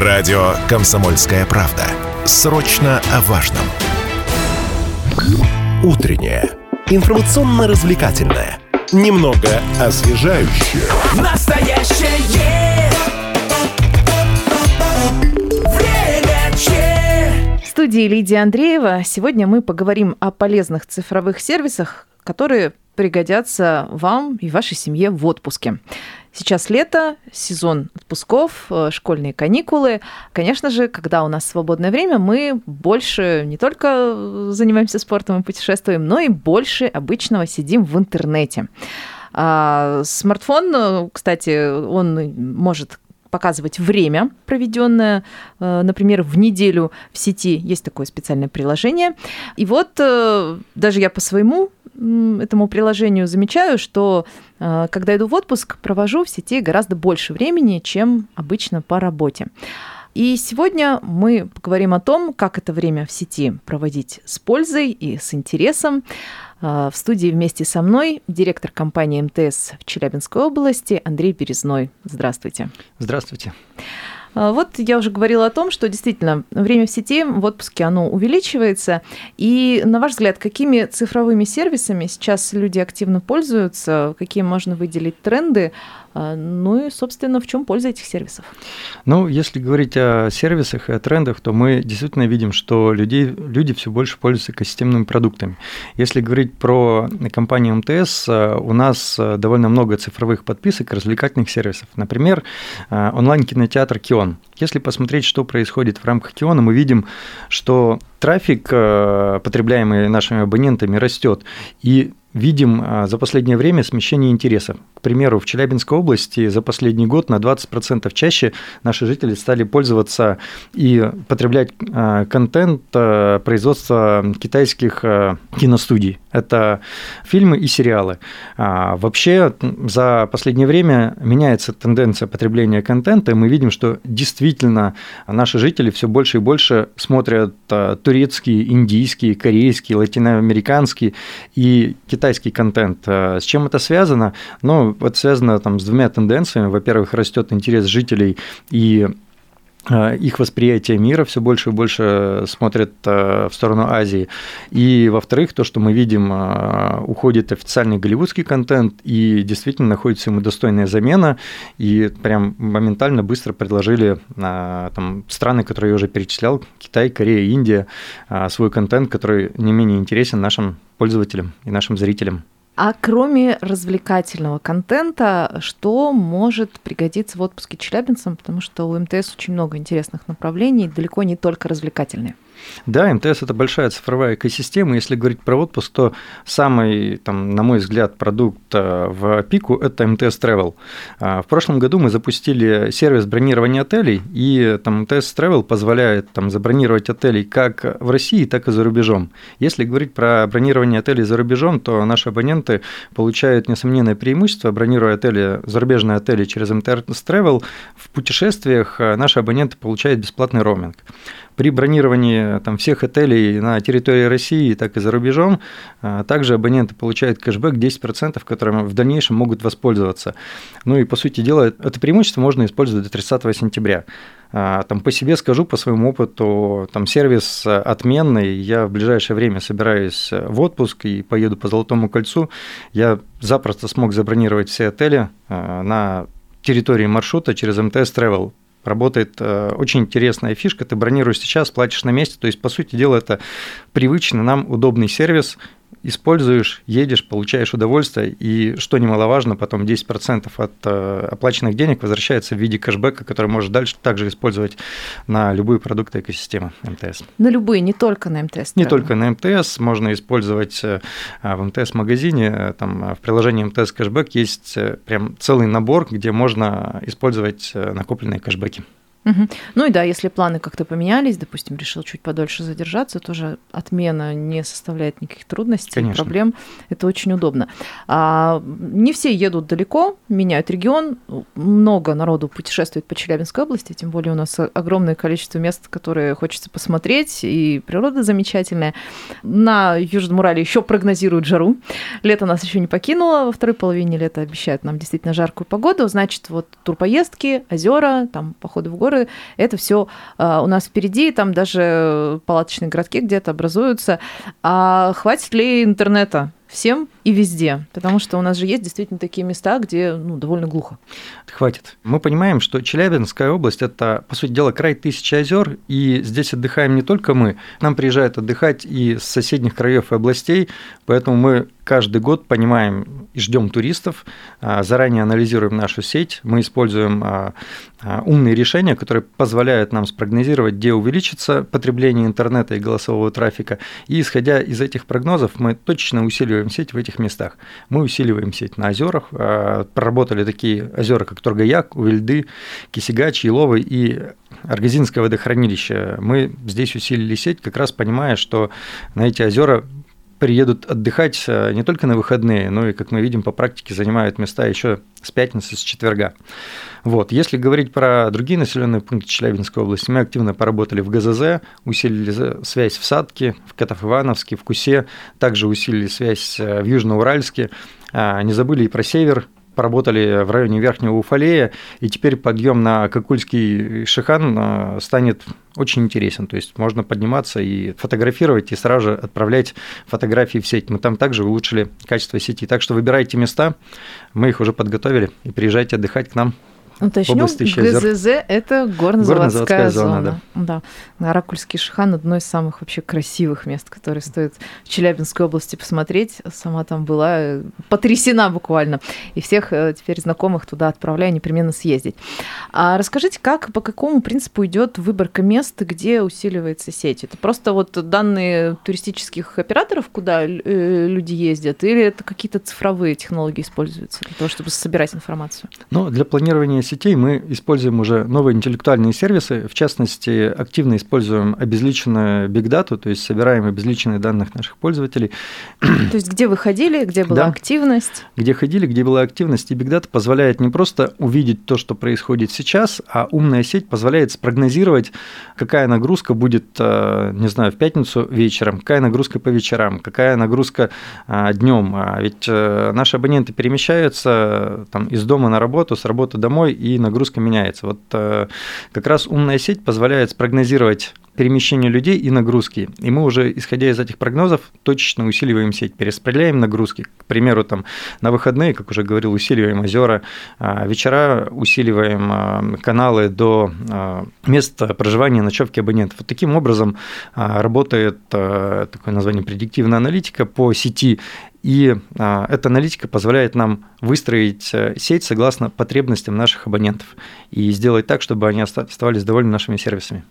Радио «Комсомольская правда». Срочно о важном. Утреннее. Информационно-развлекательное. Немного освежающее. Настоящее время че. В студии Лидия Андреева. Сегодня мы поговорим о полезных цифровых сервисах, которые пригодятся вам и вашей семье в отпуске. Сейчас лето, сезон отпусков, э, школьные каникулы. Конечно же, когда у нас свободное время, мы больше не только занимаемся спортом и путешествуем, но и больше обычного сидим в интернете. А смартфон, э, кстати, он может показывать время, проведенное, э, например, в неделю в сети. Есть такое специальное приложение. И вот даже я по своему этому приложению замечаю, что э, когда иду в отпуск, провожу в сети гораздо больше времени, чем обычно по работе. И сегодня мы поговорим о том, как это время в сети проводить с пользой и с интересом. Э, в студии вместе со мной директор компании МТС в Челябинской области Андрей Березной. Здравствуйте. Здравствуйте. А, вот я уже говорила о том, что действительно время в сети в отпуске оно увеличивается. И на ваш взгляд, какими цифровыми сервисами сейчас люди активно пользуются, какие можно выделить тренды, а, ну и, собственно, в чем польза этих сервисов? Ну, если говорить о сервисах и о трендах, то мы действительно видим, что людей, люди все больше пользуются экосистемными продуктами. Если говорить про компанию МТС, а, у нас а, довольно много цифровых подписок развлекательных сервисов. Например, онлайн-кинотеатр Кион. Если посмотреть, что происходит в рамках Киона, мы видим, что трафик, потребляемый нашими абонентами, растет. И видим а, за последнее время смещение интересов. К примеру, в Челябинской области за последний год на 20% чаще наши жители стали пользоваться и потреблять а, контент производства китайских киностудий. Это фильмы и сериалы. Вообще за последнее время меняется тенденция потребления контента, и мы видим, что действительно наши жители все больше и больше смотрят турецкий, индийский, корейский, латиноамериканский и китайский контент. Э, с чем это связано? Ну, это связано там, с двумя тенденциями. Во-первых, растет интерес жителей и их восприятие мира все больше и больше смотрят э, в сторону Азии. И, во-вторых, то, что мы видим, уходит официальный голливудский контент, и действительно находится ему достойная замена, и прям моментально быстро предложили там, страны, которые я уже перечислял, Китай, Корея, Индия, свой контент, который не менее интересен нашим пользователям и нашим зрителям. А кроме развлекательного контента, что может пригодиться в отпуске челябинцам? Потому что у МТС очень много интересных направлений, далеко не только развлекательные. Да, МТС – это большая цифровая экосистема. Если говорить про отпуск, то самый, там, на мой взгляд, продукт э, в пику – это МТС Travel. А, в прошлом году мы запустили сервис бронирования отелей, и там, МТС Travel позволяет там, забронировать отели как в России, так и за рубежом. Если говорить про бронирование отелей за рубежом, то наши абоненты получают несомненное преимущество, бронируя отели, зарубежные отели через МТС Travel. В путешествиях э, наши абоненты получают бесплатный роуминг при бронировании там, всех отелей на территории России, так и за рубежом, а, также абоненты получают кэшбэк 10%, которым в дальнейшем могут воспользоваться. Ну и, по сути дела, это преимущество можно использовать до 30 сентября. А, там по себе скажу, по своему опыту, там сервис отменный. Я в ближайшее время собираюсь в отпуск и поеду по Золотому кольцу. Я запросто смог забронировать все отели на территории маршрута через МТС Travel работает э, очень интересная фишка. Ты бронируешь сейчас, платишь на месте. То есть, по сути дела, это привычный нам удобный сервис, используешь, едешь, получаешь удовольствие, и, что немаловажно, потом 10% от э, оплаченных денег возвращается в виде кэшбэка, который можешь дальше также использовать на любые продукты экосистемы МТС. На любые, не только на МТС? Не только на МТС, можно использовать э, в МТС-магазине, э, там в приложении МТС кэшбэк есть прям целый набор, где можно использовать накопленные кэшбэки. Угу. Ну и да, если планы как-то поменялись, допустим, решил чуть подольше задержаться, тоже отмена не составляет никаких трудностей, Конечно. проблем. Это очень удобно. А, не все едут далеко, меняют регион. Много народу путешествует по Челябинской области, тем более у нас огромное количество мест, которые хочется посмотреть, и природа замечательная. На Южном Урале еще прогнозируют жару. Лето нас еще не покинуло, во второй половине лета обещают нам действительно жаркую погоду. Значит, вот турпоездки, озера, там походы в горы озеры. Это все у нас впереди, там даже палаточные городки где-то образуются. А хватит ли интернета всем и везде, потому что у нас же есть действительно такие места, где ну, довольно глухо. Хватит. Мы понимаем, что Челябинская область – это, по сути дела, край тысячи озер, и здесь отдыхаем не только мы, нам приезжают отдыхать и с соседних краев и областей, поэтому мы каждый год понимаем и ждем туристов, а, заранее анализируем нашу сеть, мы используем а, а, умные решения, которые позволяют нам спрогнозировать, где увеличится потребление интернета и голосового трафика, и исходя из этих прогнозов мы точно усиливаем сеть в этих местах. Мы усиливаем сеть на озерах, проработали такие озера, как Торгаяк, Увельды, Кисигач, Еловый и Аргазинское водохранилище. Мы здесь усилили сеть, как раз понимая, что на эти озера приедут отдыхать э, не только на выходные, но и, как мы видим по практике, занимают места еще с пятницы, с четверга. Вот. Если говорить про другие населенные пункты Челябинской области, мы активно поработали в ГЗЗ, усилили связь в Садке, в Котов-Ивановске, в Кусе, также усилили связь э, в Южноуральске, а, не забыли и про север, поработали в районе Верхнего Уфалея, и теперь подъем на Кокульский Шихан э, станет очень интересен. То есть можно подниматься и фотографировать, и сразу же отправлять фотографии в сеть. Мы там также улучшили качество сети. Так что выбирайте места, мы их уже подготовили, и приезжайте отдыхать к нам. Уточню, ГЗЗ – это горно-заводская зона. зона. Да. да. Оракульский Шихан – одно из самых вообще красивых мест, которые стоит в Челябинской области посмотреть. Сама там была э, потрясена буквально. И всех э, теперь знакомых туда отправляю непременно съездить. А расскажите, как, по какому принципу идет выборка мест, где усиливается сеть? Это просто вот данные туристических операторов, куда э, люди ездят, или это какие-то цифровые технологии используются для того, чтобы собирать информацию? Ну, для планирования сетей мы используем уже новые интеллектуальные сервисы. В частности, активно используем обезличенную Data, то есть собираем обезличенные данных наших пользователей. То есть где вы ходили, где была да, активность? Где ходили, где была активность. И Data позволяет не просто увидеть то, что происходит сейчас, а умная сеть позволяет спрогнозировать, какая нагрузка будет, э, не знаю, в пятницу вечером, какая нагрузка по вечерам, какая нагрузка э, днем. А ведь э, наши абоненты перемещаются там, из дома на работу, с работы домой, и нагрузка меняется. Вот э, как раз умная сеть позволяет спрогнозировать перемещение людей и нагрузки. И мы уже, исходя из этих прогнозов, точечно усиливаем сеть, перераспределяем нагрузки. К примеру, там, на выходные, как уже говорил, усиливаем озера, а вечера усиливаем а, каналы до а, места проживания ночевки абонентов. Вот таким образом работает такое название предиктивная аналитика по сети и эта аналитика позволяет нам выстроить сеть согласно потребностям наших абонентов и сделать так, чтобы они оставались довольны нашими сервисами.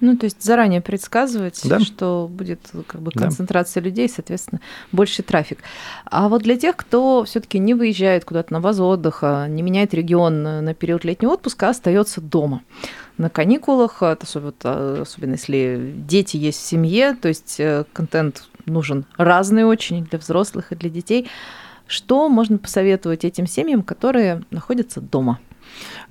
Ну, то есть заранее предсказывать, да. что будет как бы концентрация да. людей, соответственно, больше трафик. А вот для тех, кто все-таки не выезжает куда-то на базу отдыха, не меняет регион на период летнего отпуска, а остается дома на каникулах, особенно, особенно если дети есть в семье, то есть э, контент нужен разный очень для взрослых и для детей. Что можно посоветовать этим семьям, которые находятся дома?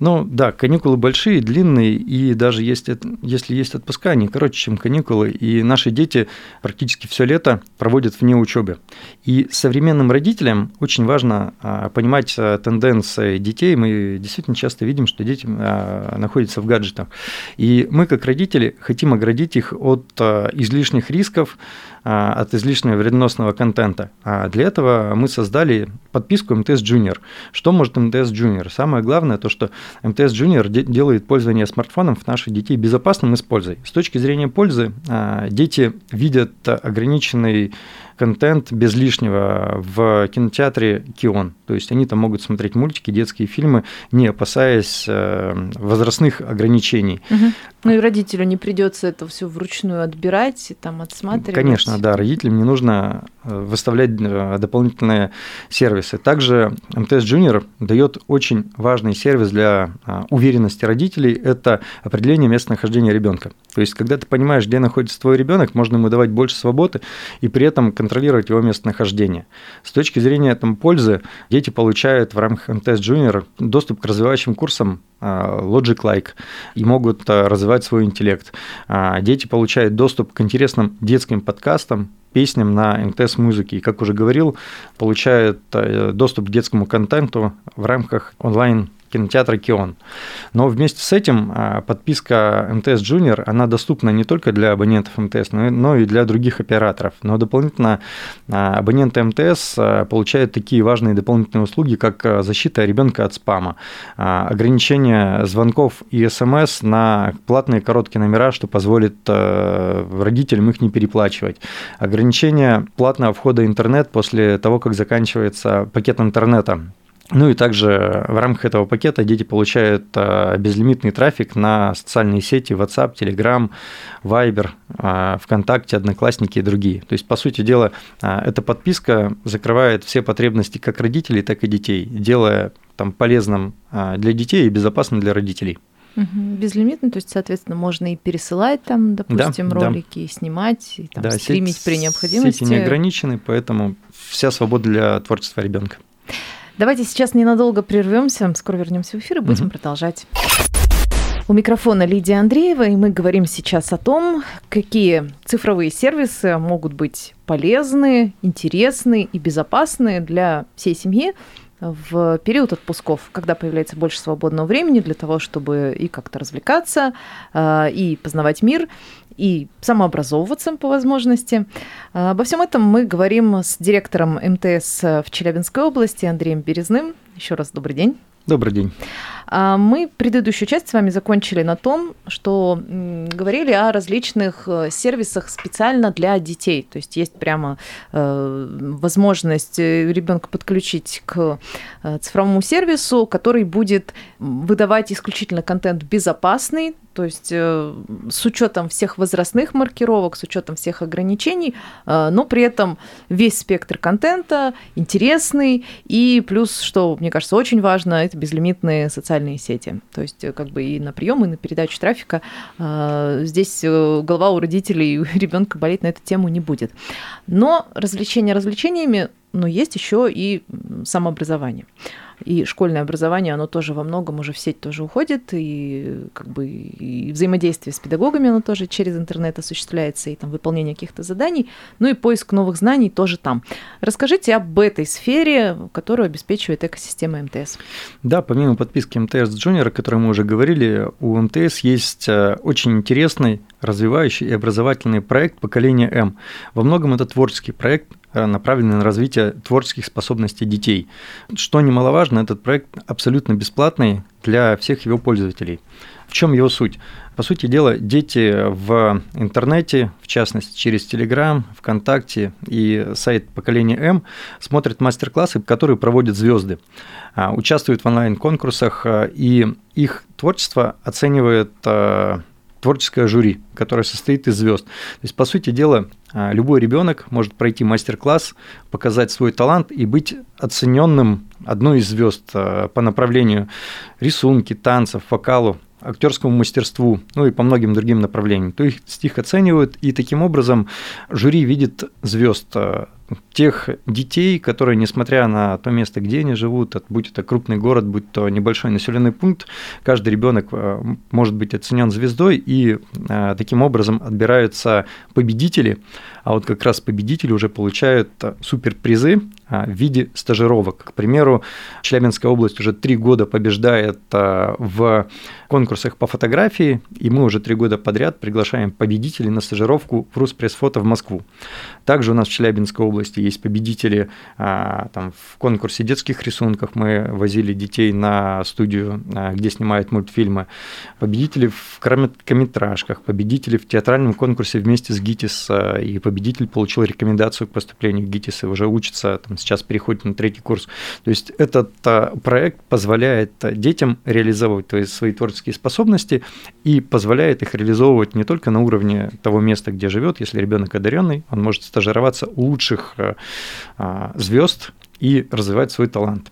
Ну да, каникулы большие, длинные, и даже есть, если есть отпуска, они короче, чем каникулы, и наши дети практически все лето проводят вне учебы. И современным родителям очень важно а, понимать а, тенденции детей. Мы действительно часто видим, что дети а, находятся в гаджетах. И мы, как родители, хотим оградить их от излишних рисков, от излишнего вредоносного контента. А для этого мы создали подписку МТС Junior. Что может МТС Junior? Самое главное то, что МТС Junior делает пользование смартфоном наших детей безопасным и с пользой. С точки зрения пользы дети видят ограниченный контент без лишнего в кинотеатре Кион. То есть они там могут смотреть мультики, детские фильмы, не опасаясь э, возрастных ограничений. Угу. Ну и родителю не придется это все вручную отбирать и там отсматривать. Конечно, да, родителям не нужно э, выставлять э, дополнительные сервисы. Также МТС Junior дает очень важный сервис для уверенности родителей – это определение местонахождения ребенка. То есть, когда ты понимаешь, где находится твой ребенок, можно ему давать больше свободы и при этом контролировать его местонахождение. С точки зрения там, пользы, дети получают в рамках МТС Junior доступ к развивающим курсам а, Logic Like и могут а, развивать свой интеллект. А, дети получают доступ к интересным детским подкастам, песням на МТС музыки. И, как уже говорил, получают доступ к детскому контенту в рамках онлайн кинотеатра «Кион». Но вместе с этим подписка МТС Junior, она доступна не только для абонентов МТС, но и для других операторов. Но дополнительно абоненты МТС получают такие важные дополнительные услуги, как защита ребенка от спама, ограничение звонков и СМС на платные короткие номера, что позволит родителям их не переплачивать, ограничение платного входа в интернет после того, как заканчивается пакет интернета. Ну и также в рамках этого пакета дети получают э, безлимитный трафик на социальные сети WhatsApp, Telegram, Viber, э, ВКонтакте, Одноклассники и другие. То есть, по сути дела, э, эта подписка закрывает все потребности как родителей, так и детей, делая там полезным для детей и безопасным для родителей. Угу. Безлимитно, то есть, соответственно, можно и пересылать там, допустим, да, ролики, да. и снимать, и там, да, стримить сеть, при необходимости. Сети не ограничены, поэтому вся свобода для творчества ребенка. Давайте сейчас ненадолго прервемся, скоро вернемся в эфир и будем угу. продолжать. У микрофона Лидия Андреева, и мы говорим сейчас о том, какие цифровые сервисы могут быть полезны, интересны и безопасны для всей семьи в период отпусков, когда появляется больше свободного времени для того, чтобы и как-то развлекаться, а, и познавать мир, и самообразовываться по возможности. А, обо всем этом мы говорим с директором МТС в Челябинской области Андреем Березным. Еще раз добрый день. Добрый день. А, мы предыдущую часть с вами закончили на том, что говорили о различных э, сервисах специально для детей. То есть есть прямо э, возможность э, ребенка подключить к цифровому сервису, который будет выдавать исключительно контент безопасный, то есть с учетом всех возрастных маркировок, с учетом всех ограничений, но при этом весь спектр контента интересный, и плюс, что, мне кажется, очень важно, это безлимитные социальные сети. То есть э, как бы и на прием, и на передачу трафика здесь голова у родителей, у ребенка болеть на эту тему не будет. Но развлечения развлечениями, но есть еще и самообразование и школьное образование, оно тоже во многом уже в сеть тоже уходит, и как бы и взаимодействие с педагогами, оно тоже через интернет осуществляется, и там выполнение каких-то заданий, ну и поиск новых знаний тоже там. Расскажите об этой сфере, которую обеспечивает экосистема МТС. Да, помимо подписки МТС Junior, о которой мы уже говорили, у МТС есть э, очень интересный, развивающий и образовательный проект поколения М». Во многом это творческий проект, Э, направленный на развитие творческих способностей детей. Что немаловажно, этот проект абсолютно бесплатный для всех его пользователей. В чем его суть? По сути дела, дети в интернете, в частности через Telegram, ВКонтакте и сайт поколения М, смотрят мастер-классы, которые проводят звезды, а, участвуют в онлайн-конкурсах, а, и их творчество оценивает а, творческое жюри, которое состоит из звезд. То есть, по сути дела, а, любой ребенок может пройти мастер-класс, показать свой талант и быть оцененным одной из звезд а, по направлению рисунки, танцев, вокалу, актерскому мастерству, ну и по многим другим направлениям. То есть их оценивают, и таким образом жюри видит звезд а, тех детей, которые, несмотря на то место, где они живут, будь это крупный город, будь то небольшой населенный пункт, каждый ребенок э, может быть оценен звездой, и э, таким образом отбираются победители, а вот как раз победители уже получают э, суперпризы в виде стажировок. К примеру, Челябинская область уже три года побеждает в конкурсах по фотографии, и мы уже три года подряд приглашаем победителей на стажировку в Руспресс-фото в Москву. Также у нас в Челябинской области есть победители а, там, в конкурсе детских рисунков. Мы возили детей на студию, а, где снимают мультфильмы. Победители в короткометражках, победители в театральном конкурсе вместе с ГИТИС. А, и победитель получил рекомендацию к поступлению в ГИТИС и уже учится, там, сейчас переходит на третий курс. То есть этот проект позволяет детям реализовывать то есть, свои творческие способности и позволяет их реализовывать не только на уровне того места, где живет, если ребенок одаренный, он может стажироваться у лучших э, а, звезд и развивать свой талант.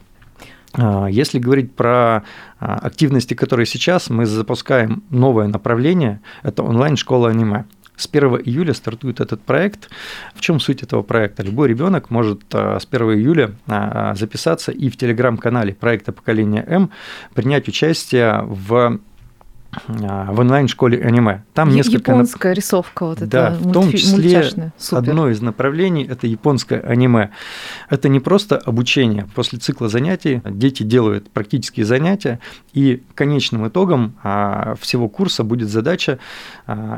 А, если говорить про а, активности, которые сейчас, мы запускаем новое направление, это онлайн-школа аниме. С 1 июля стартует этот проект. В чем суть этого проекта? Любой ребенок может с 1 июля записаться и в телеграм-канале проекта поколения М принять участие в в онлайн-школе аниме. Там несколько... Японская рисовка вот да, в том числе одно из направлений – это японское аниме. Это не просто обучение. После цикла занятий дети делают практические занятия, и конечным итогом всего курса будет задача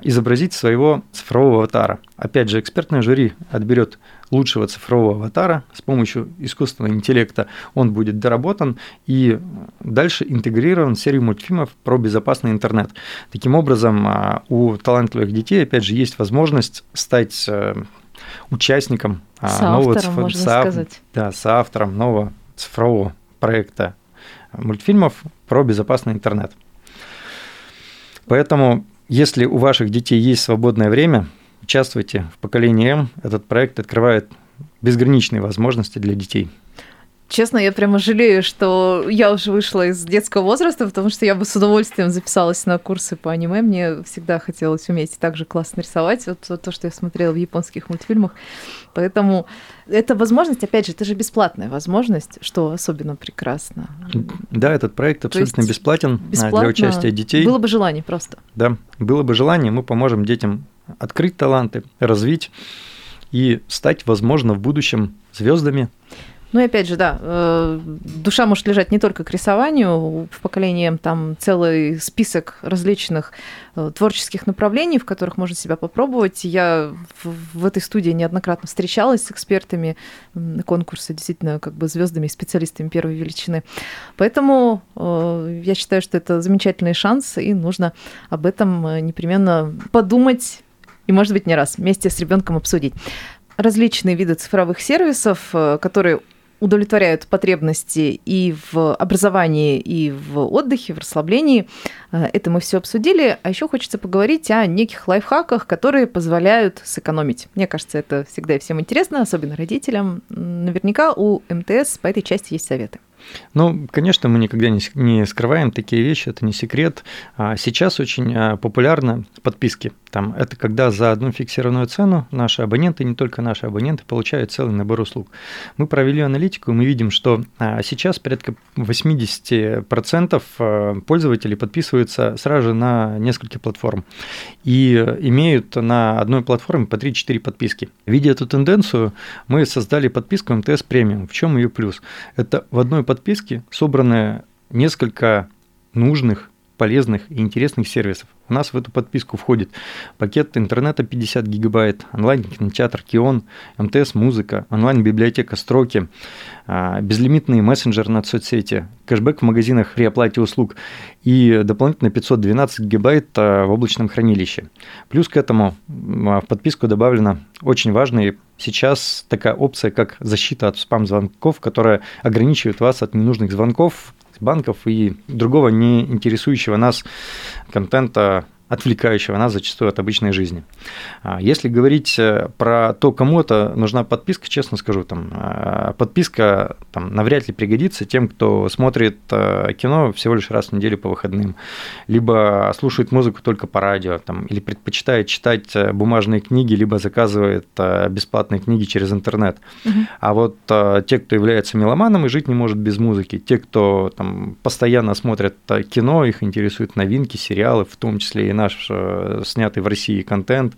изобразить своего цифрового аватара. Опять же, экспертное жюри отберет лучшего цифрового аватара с помощью искусственного интеллекта. Он будет доработан и дальше интегрирован в серию мультфильмов про безопасный интернет. Таким образом, а, у талантливых детей, опять же, есть возможность стать э, участником а, соавтором, нового циф... можно соав... сказать. Да, соавтором нового цифрового проекта мультфильмов про безопасный интернет. Поэтому, если у ваших детей есть свободное время, участвуйте в поколении М. Этот проект открывает безграничные возможности для детей. Честно, я прямо жалею, что я уже вышла из детского возраста, потому что я бы с удовольствием записалась на курсы по аниме. Мне всегда хотелось уметь так же классно рисовать, вот, то, что я смотрела в японских мультфильмах. Поэтому эта возможность, опять же, это же бесплатная возможность, что особенно прекрасно. Да, этот проект абсолютно бесплатен бесплатно для участия детей. Было бы желание просто. Да, было бы желание, мы поможем детям открыть таланты, развить и стать, возможно, в будущем звездами. Ну и опять же, да, э, душа может лежать не только к рисованию, в поколении там целый список различных э, творческих направлений, в которых можно себя попробовать. Я в этой студии неоднократно встречалась с экспертами на конкурсе, действительно, как бы звездами и специалистами первой величины. Поэтому э, я считаю, что это замечательный шанс, и нужно об этом непременно подумать и, может быть, не раз вместе с ребенком обсудить различные виды цифровых сервисов, которые удовлетворяют потребности и в образовании, и в отдыхе, в расслаблении. Э, это мы все обсудили. А еще хочется поговорить о неких лайфхаках, которые позволяют сэкономить. Мне кажется, это всегда всем интересно, особенно родителям. Наверняка у МТС по этой части есть советы. Ну, конечно, мы никогда не, скрываем такие вещи, это не секрет. А сейчас очень а, популярны подписки. Там, это когда за одну фиксированную цену наши абоненты, не только наши абоненты, получают целый набор услуг. Мы провели аналитику, и мы видим, что а, сейчас порядка 80% пользователей подписываются сразу же на несколько платформ и имеют на одной платформе по 3-4 подписки. Видя эту тенденцию, мы создали подписку МТС премиум. В чем ее плюс? Это в одной подписке собраны несколько нужных полезных и интересных сервисов. У нас в эту подписку входит пакет интернета 50 гигабайт, онлайн-кинотеатр Кион, МТС Музыка, онлайн-библиотека Строки, а, безлимитный мессенджер на соцсети, кэшбэк в магазинах при оплате услуг и дополнительно 512 гигабайт а, в облачном хранилище. Плюс к этому а, в подписку добавлена очень важная сейчас такая опция, как защита от спам-звонков, которая ограничивает вас от ненужных звонков, банков и другого не интересующего нас контента отвлекающего нас зачастую от обычной жизни. А если говорить э, про то, кому это нужна подписка, честно скажу, там, э, подписка там, навряд ли пригодится тем, кто смотрит э, кино всего лишь раз в неделю по выходным, либо слушает музыку только по радио, там, или предпочитает читать бумажные книги, либо заказывает бесплатные книги через интернет. Угу. А вот те, кто является меломаном и жить не может без музыки, те, кто там, постоянно смотрят кино, их интересуют новинки, сериалы, в том числе и наш э, снятый в России контент,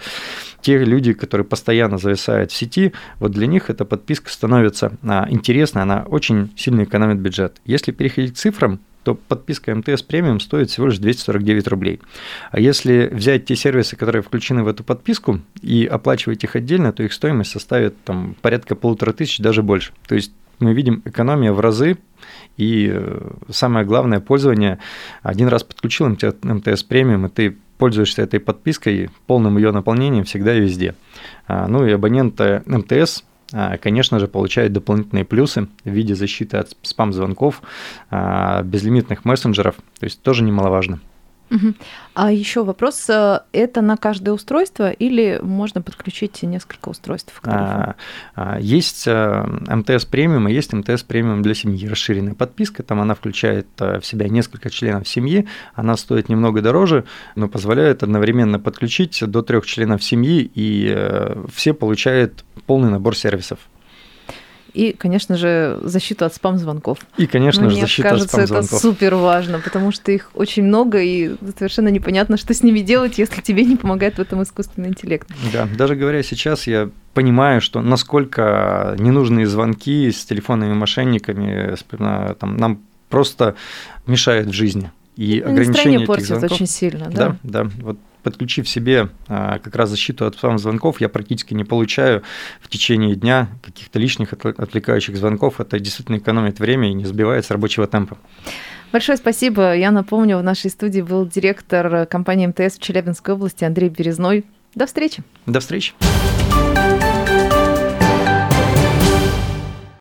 те люди, которые постоянно зависают в сети, вот для них эта подписка становится а, интересной, она очень сильно экономит бюджет. Если переходить к цифрам, то подписка МТС премиум стоит всего лишь 249 рублей. А если взять те сервисы, которые включены в эту подписку, и оплачивать их отдельно, то их стоимость составит там, порядка полутора тысяч, даже больше. То есть мы видим экономия в разы, и э, самое главное, пользование. Один раз подключил МТС премиум, и ты пользуешься этой подпиской, полным ее наполнением всегда и везде. А, ну и абоненты МТС а, конечно же, получают дополнительные плюсы в виде защиты от спам-звонков, а, безлимитных мессенджеров, то есть тоже немаловажно. Угу. А еще вопрос: э, это на каждое устройство или можно подключить несколько устройств? А, а, есть э, МТС премиум, и есть МТС премиум для семьи, расширенная подписка. Там она включает э, в себя несколько членов семьи. Она стоит немного дороже, но позволяет одновременно подключить до трех членов семьи, и все получают полный набор сервисов. И, конечно же, защиту от спам-звонков. И, конечно же, Мне защита кажется, от это спам-звонков. супер важно, потому что их очень много, и совершенно непонятно, что с ними делать, если тебе не помогает в этом искусственный интеллект. Да, даже говоря сейчас, я понимаю, что насколько ненужные звонки с телефонными мошенниками там, нам просто мешают в жизни. И Ну, ограничение этих звонков. очень сильно, Да, да? да. Вот подключив себе а, как раз защиту от спам-звонков, я практически не получаю в течение дня каких-то лишних отвл- отвлекающих звонков. Это действительно экономит время и не сбивает с рабочего темпа. Большое спасибо. Я напомню, в нашей студии был директор компании МТС в Челябинской области Андрей Березной. До встречи. До встречи.